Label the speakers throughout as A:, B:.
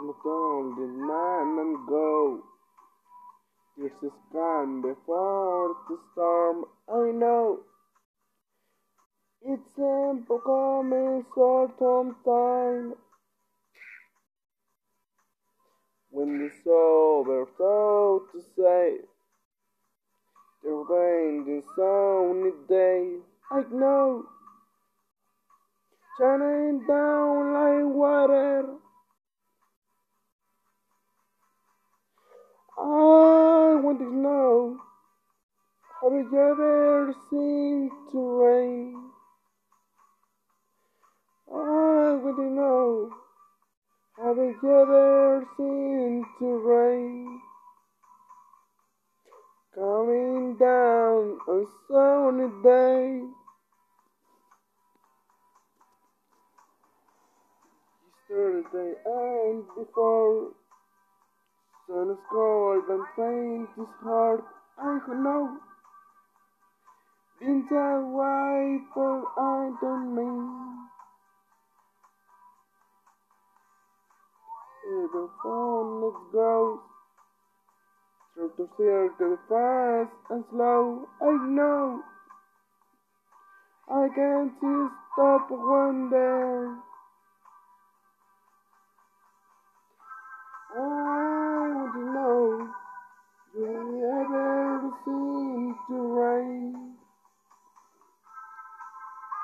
A: I'm the man and go. This is calm before the storm. I know. It's a becoming autumn time. When it's over, so to say. The rain, the sunny day. I know. Shining down like water. Want to know, have you ever seen to rain? I want to know, have you ever seen to rain? Coming down on sunny day. Yesterday and before Sun is cold and faint is hard, I know. Winter white for I don't mean. The phone it goes through the circle fast and slow. I know. I can't stop wonder.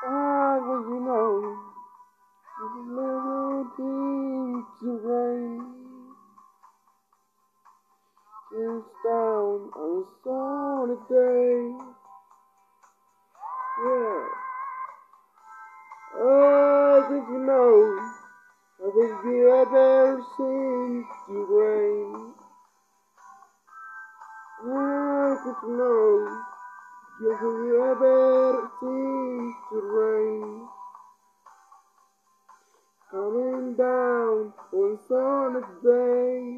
A: I want to know, do you ever seem to rain? It's down on a sunny day. Yeah. Oh, I think you know. I Have you ever seen the rain? I could know. Have you ever Coming down on sunny day.